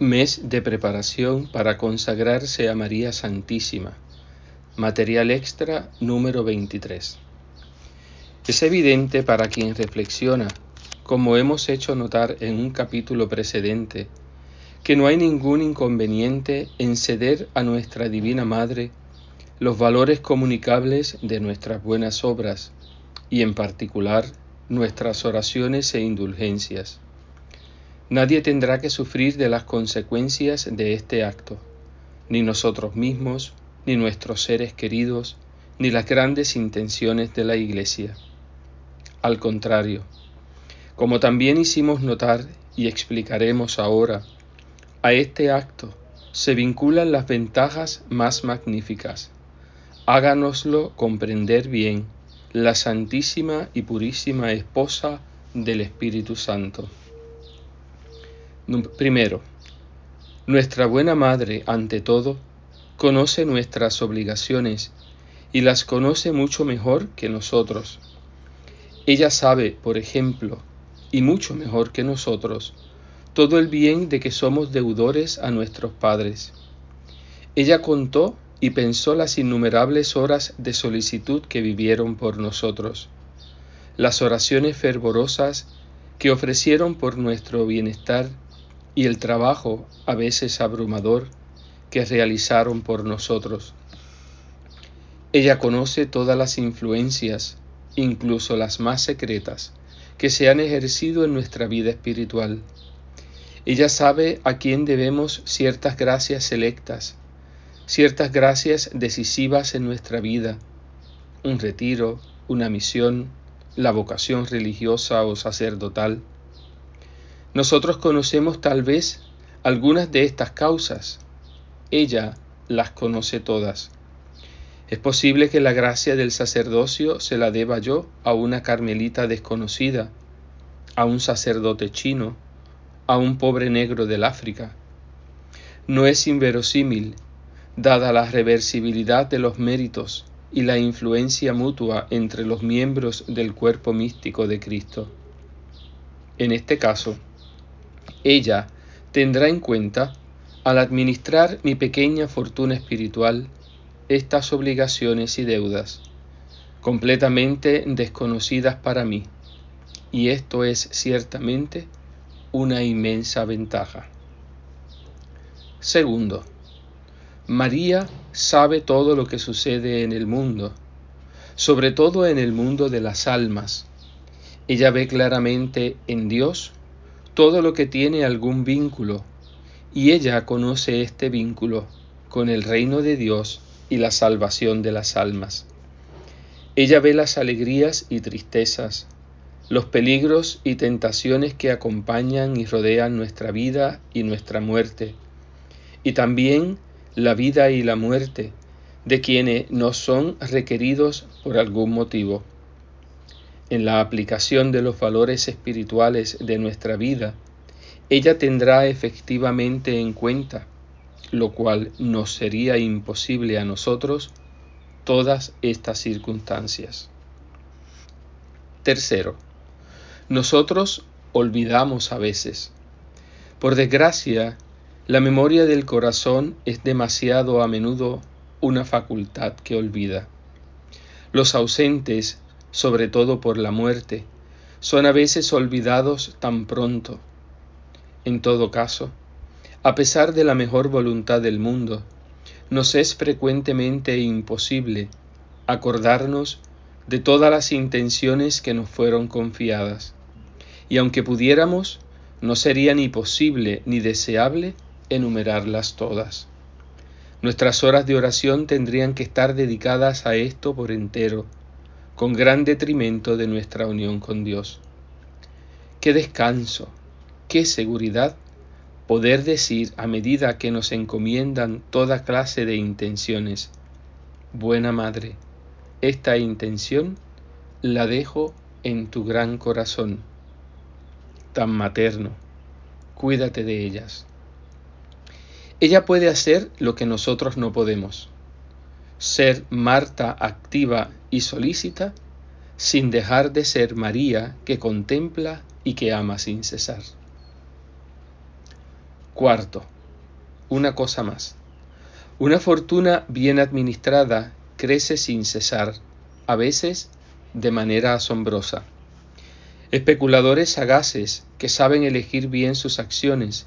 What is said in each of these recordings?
Mes de preparación para consagrarse a María Santísima. Material extra número 23. Es evidente para quien reflexiona, como hemos hecho notar en un capítulo precedente, que no hay ningún inconveniente en ceder a nuestra Divina Madre los valores comunicables de nuestras buenas obras y en particular nuestras oraciones e indulgencias Nadie tendrá que sufrir de las consecuencias de este acto, ni nosotros mismos, ni nuestros seres queridos, ni las grandes intenciones de la Iglesia. Al contrario, como también hicimos notar y explicaremos ahora, a este acto se vinculan las ventajas más magníficas. Háganoslo comprender bien la Santísima y Purísima Esposa del Espíritu Santo. Primero, nuestra buena Madre, ante todo, conoce nuestras obligaciones y las conoce mucho mejor que nosotros. Ella sabe, por ejemplo, y mucho mejor que nosotros, todo el bien de que somos deudores a nuestros padres. Ella contó y pensó las innumerables horas de solicitud que vivieron por nosotros, las oraciones fervorosas que ofrecieron por nuestro bienestar y el trabajo, a veces abrumador, que realizaron por nosotros. Ella conoce todas las influencias, incluso las más secretas, que se han ejercido en nuestra vida espiritual. Ella sabe a quién debemos ciertas gracias selectas, ciertas gracias decisivas en nuestra vida, un retiro, una misión, la vocación religiosa o sacerdotal. Nosotros conocemos tal vez algunas de estas causas. Ella las conoce todas. Es posible que la gracia del sacerdocio se la deba yo a una carmelita desconocida, a un sacerdote chino, a un pobre negro del África. No es inverosímil, dada la reversibilidad de los méritos y la influencia mutua entre los miembros del cuerpo místico de Cristo. En este caso, ella tendrá en cuenta, al administrar mi pequeña fortuna espiritual, estas obligaciones y deudas, completamente desconocidas para mí, y esto es ciertamente una inmensa ventaja. Segundo, María sabe todo lo que sucede en el mundo, sobre todo en el mundo de las almas. Ella ve claramente en Dios todo lo que tiene algún vínculo, y ella conoce este vínculo con el reino de Dios y la salvación de las almas. Ella ve las alegrías y tristezas, los peligros y tentaciones que acompañan y rodean nuestra vida y nuestra muerte, y también la vida y la muerte de quienes nos son requeridos por algún motivo en la aplicación de los valores espirituales de nuestra vida, ella tendrá efectivamente en cuenta, lo cual nos sería imposible a nosotros, todas estas circunstancias. Tercero, nosotros olvidamos a veces. Por desgracia, la memoria del corazón es demasiado a menudo una facultad que olvida. Los ausentes sobre todo por la muerte, son a veces olvidados tan pronto. En todo caso, a pesar de la mejor voluntad del mundo, nos es frecuentemente imposible acordarnos de todas las intenciones que nos fueron confiadas, y aunque pudiéramos, no sería ni posible ni deseable enumerarlas todas. Nuestras horas de oración tendrían que estar dedicadas a esto por entero, con gran detrimento de nuestra unión con Dios. Qué descanso, qué seguridad poder decir a medida que nos encomiendan toda clase de intenciones, Buena Madre, esta intención la dejo en tu gran corazón, tan materno, cuídate de ellas. Ella puede hacer lo que nosotros no podemos ser Marta activa y solícita, sin dejar de ser María que contempla y que ama sin cesar. Cuarto, una cosa más. Una fortuna bien administrada crece sin cesar, a veces de manera asombrosa. Especuladores sagaces que saben elegir bien sus acciones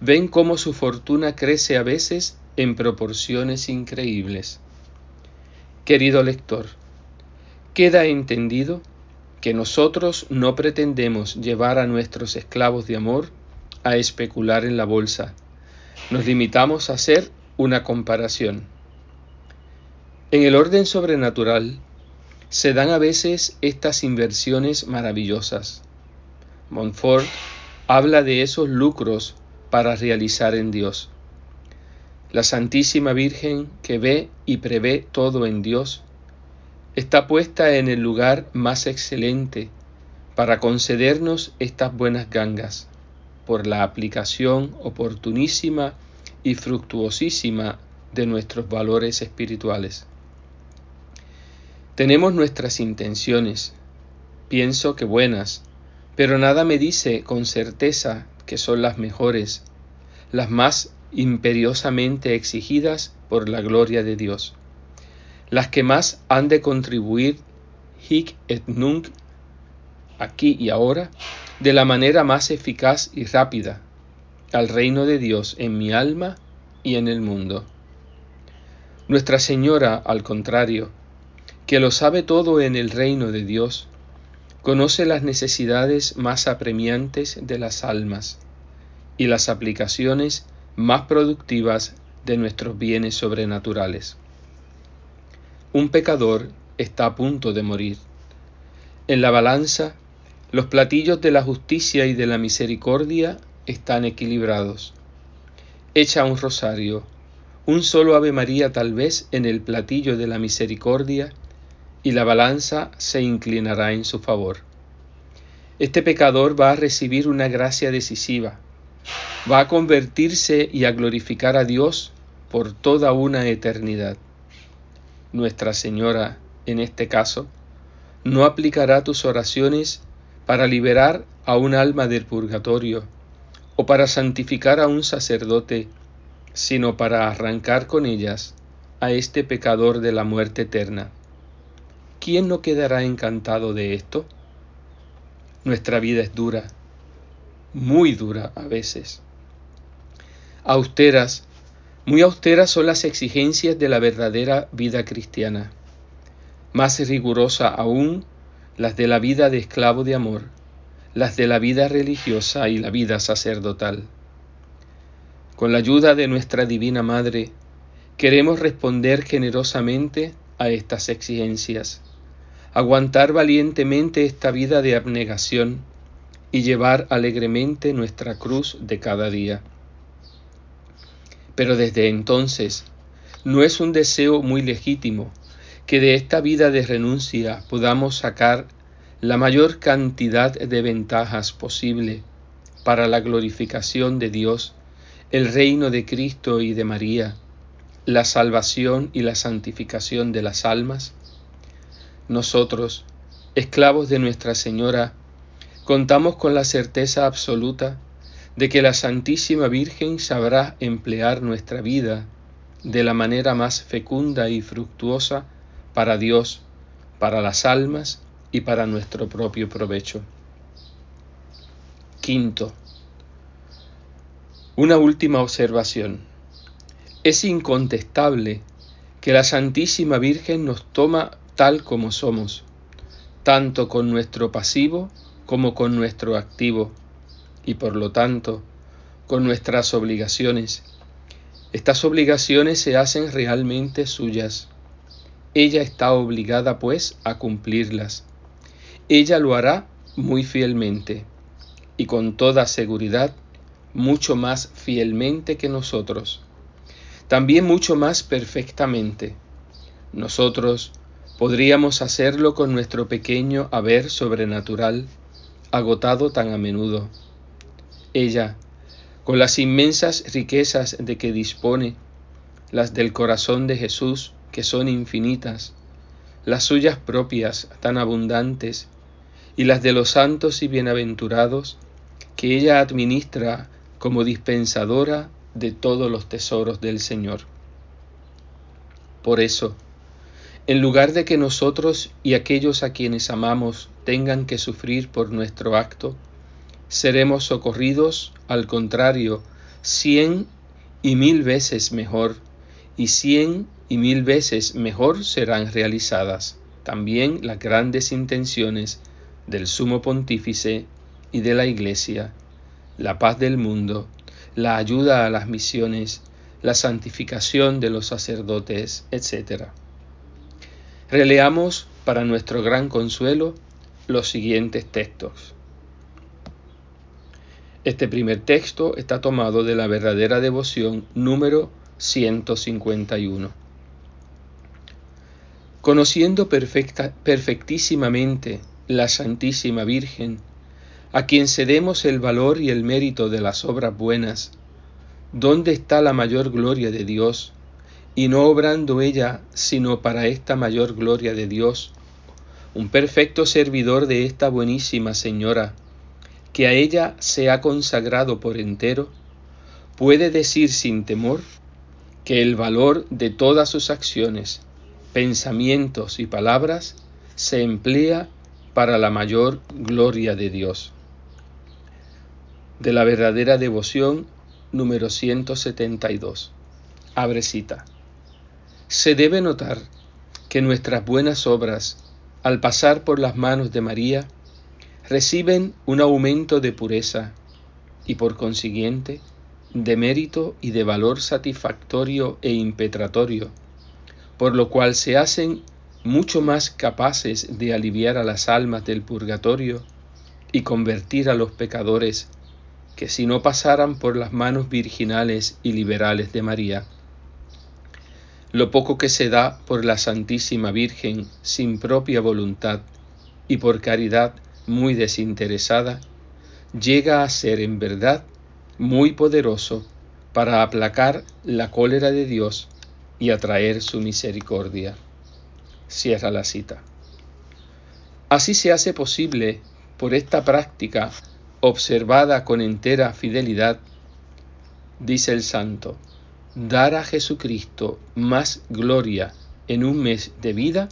ven cómo su fortuna crece a veces en proporciones increíbles. Querido lector, queda entendido que nosotros no pretendemos llevar a nuestros esclavos de amor a especular en la bolsa. Nos limitamos a hacer una comparación. En el orden sobrenatural se dan a veces estas inversiones maravillosas. Montfort habla de esos lucros para realizar en Dios. La Santísima Virgen, que ve y prevé todo en Dios, está puesta en el lugar más excelente para concedernos estas buenas gangas por la aplicación oportunísima y fructuosísima de nuestros valores espirituales. Tenemos nuestras intenciones, pienso que buenas, pero nada me dice con certeza que son las mejores, las más imperiosamente exigidas por la gloria de Dios, las que más han de contribuir hic et nunc, aquí y ahora, de la manera más eficaz y rápida al reino de Dios en mi alma y en el mundo. Nuestra Señora, al contrario, que lo sabe todo en el reino de Dios, conoce las necesidades más apremiantes de las almas y las aplicaciones más productivas de nuestros bienes sobrenaturales. Un pecador está a punto de morir. En la balanza los platillos de la justicia y de la misericordia están equilibrados. Echa un rosario, un solo Ave María tal vez en el platillo de la misericordia, y la balanza se inclinará en su favor. Este pecador va a recibir una gracia decisiva, va a convertirse y a glorificar a Dios por toda una eternidad. Nuestra Señora, en este caso, no aplicará tus oraciones para liberar a un alma del purgatorio o para santificar a un sacerdote, sino para arrancar con ellas a este pecador de la muerte eterna. ¿Quién no quedará encantado de esto? Nuestra vida es dura, muy dura a veces. Austeras, muy austeras son las exigencias de la verdadera vida cristiana. Más rigurosa aún las de la vida de esclavo de amor, las de la vida religiosa y la vida sacerdotal. Con la ayuda de nuestra Divina Madre, queremos responder generosamente a estas exigencias, aguantar valientemente esta vida de abnegación y llevar alegremente nuestra cruz de cada día. Pero desde entonces, no es un deseo muy legítimo que de esta vida de renuncia podamos sacar la mayor cantidad de ventajas posible para la glorificación de Dios, el reino de Cristo y de María, la salvación y la santificación de las almas? Nosotros, esclavos de Nuestra Señora, contamos con la certeza absoluta de que la Santísima Virgen sabrá emplear nuestra vida de la manera más fecunda y fructuosa para Dios, para las almas y para nuestro propio provecho. Quinto, una última observación. Es incontestable que la Santísima Virgen nos toma tal como somos, tanto con nuestro pasivo como con nuestro activo, y por lo tanto con nuestras obligaciones. Estas obligaciones se hacen realmente suyas ella está obligada, pues, a cumplirlas. Ella lo hará muy fielmente y con toda seguridad mucho más fielmente que nosotros. También mucho más perfectamente. Nosotros podríamos hacerlo con nuestro pequeño haber sobrenatural, agotado tan a menudo. Ella, con las inmensas riquezas de que dispone, las del corazón de Jesús, que son infinitas, las suyas propias tan abundantes, y las de los santos y bienaventurados, que ella administra como dispensadora de todos los tesoros del Señor. Por eso, en lugar de que nosotros y aquellos a quienes amamos tengan que sufrir por nuestro acto, seremos socorridos, al contrario, cien y mil veces mejor, y cien y mil veces mejor serán realizadas también las grandes intenciones del sumo pontífice y de la Iglesia, la paz del mundo, la ayuda a las misiones, la santificación de los sacerdotes, etc. Releamos para nuestro gran consuelo los siguientes textos. Este primer texto está tomado de la verdadera devoción número 151. Conociendo perfectísimamente la Santísima Virgen, a quien cedemos el valor y el mérito de las obras buenas, ¿dónde está la mayor gloria de Dios? y no obrando ella sino para esta mayor gloria de Dios, un perfecto servidor de esta buenísima Señora, que a ella se ha consagrado por entero, puede decir sin temor que el valor de todas sus acciones, pensamientos y palabras se emplea para la mayor gloria de Dios. De la verdadera devoción número 172. Abre cita. Se debe notar que nuestras buenas obras, al pasar por las manos de María, reciben un aumento de pureza y por consiguiente de mérito y de valor satisfactorio e impetratorio, por lo cual se hacen mucho más capaces de aliviar a las almas del purgatorio y convertir a los pecadores que si no pasaran por las manos virginales y liberales de María. Lo poco que se da por la Santísima Virgen sin propia voluntad y por caridad muy desinteresada, llega a ser en verdad muy poderoso para aplacar la cólera de Dios y atraer su misericordia. Cierra la cita. Así se hace posible, por esta práctica observada con entera fidelidad, dice el santo, dar a Jesucristo más gloria en un mes de vida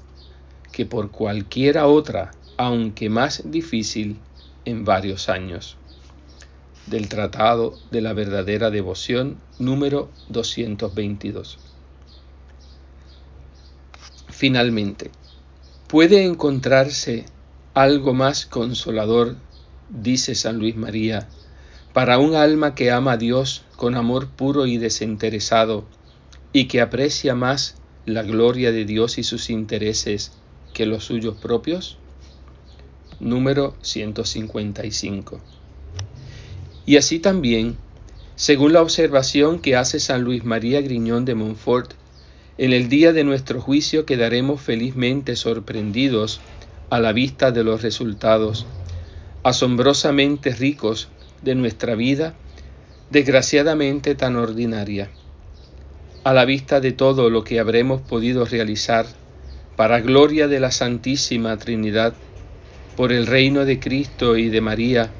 que por cualquiera otra, aunque más difícil, en varios años. Del Tratado de la Verdadera Devoción número 222. Finalmente, ¿puede encontrarse algo más consolador, dice San Luis María, para un alma que ama a Dios con amor puro y desinteresado y que aprecia más la gloria de Dios y sus intereses que los suyos propios? Número 155. Y así también, según la observación que hace San Luis María Griñón de Montfort, en el día de nuestro juicio quedaremos felizmente sorprendidos a la vista de los resultados, asombrosamente ricos de nuestra vida, desgraciadamente tan ordinaria. A la vista de todo lo que habremos podido realizar, para gloria de la Santísima Trinidad, por el reino de Cristo y de María,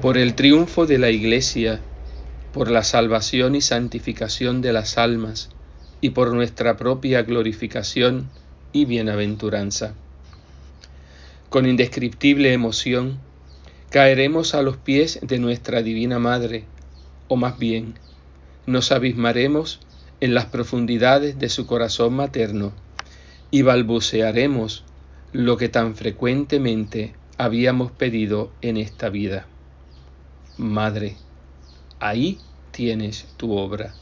por el triunfo de la Iglesia, por la salvación y santificación de las almas, y por nuestra propia glorificación y bienaventuranza. Con indescriptible emoción, caeremos a los pies de nuestra Divina Madre, o más bien, nos abismaremos en las profundidades de su corazón materno y balbucearemos lo que tan frecuentemente habíamos pedido en esta vida. Madre, ahí tienes tu obra.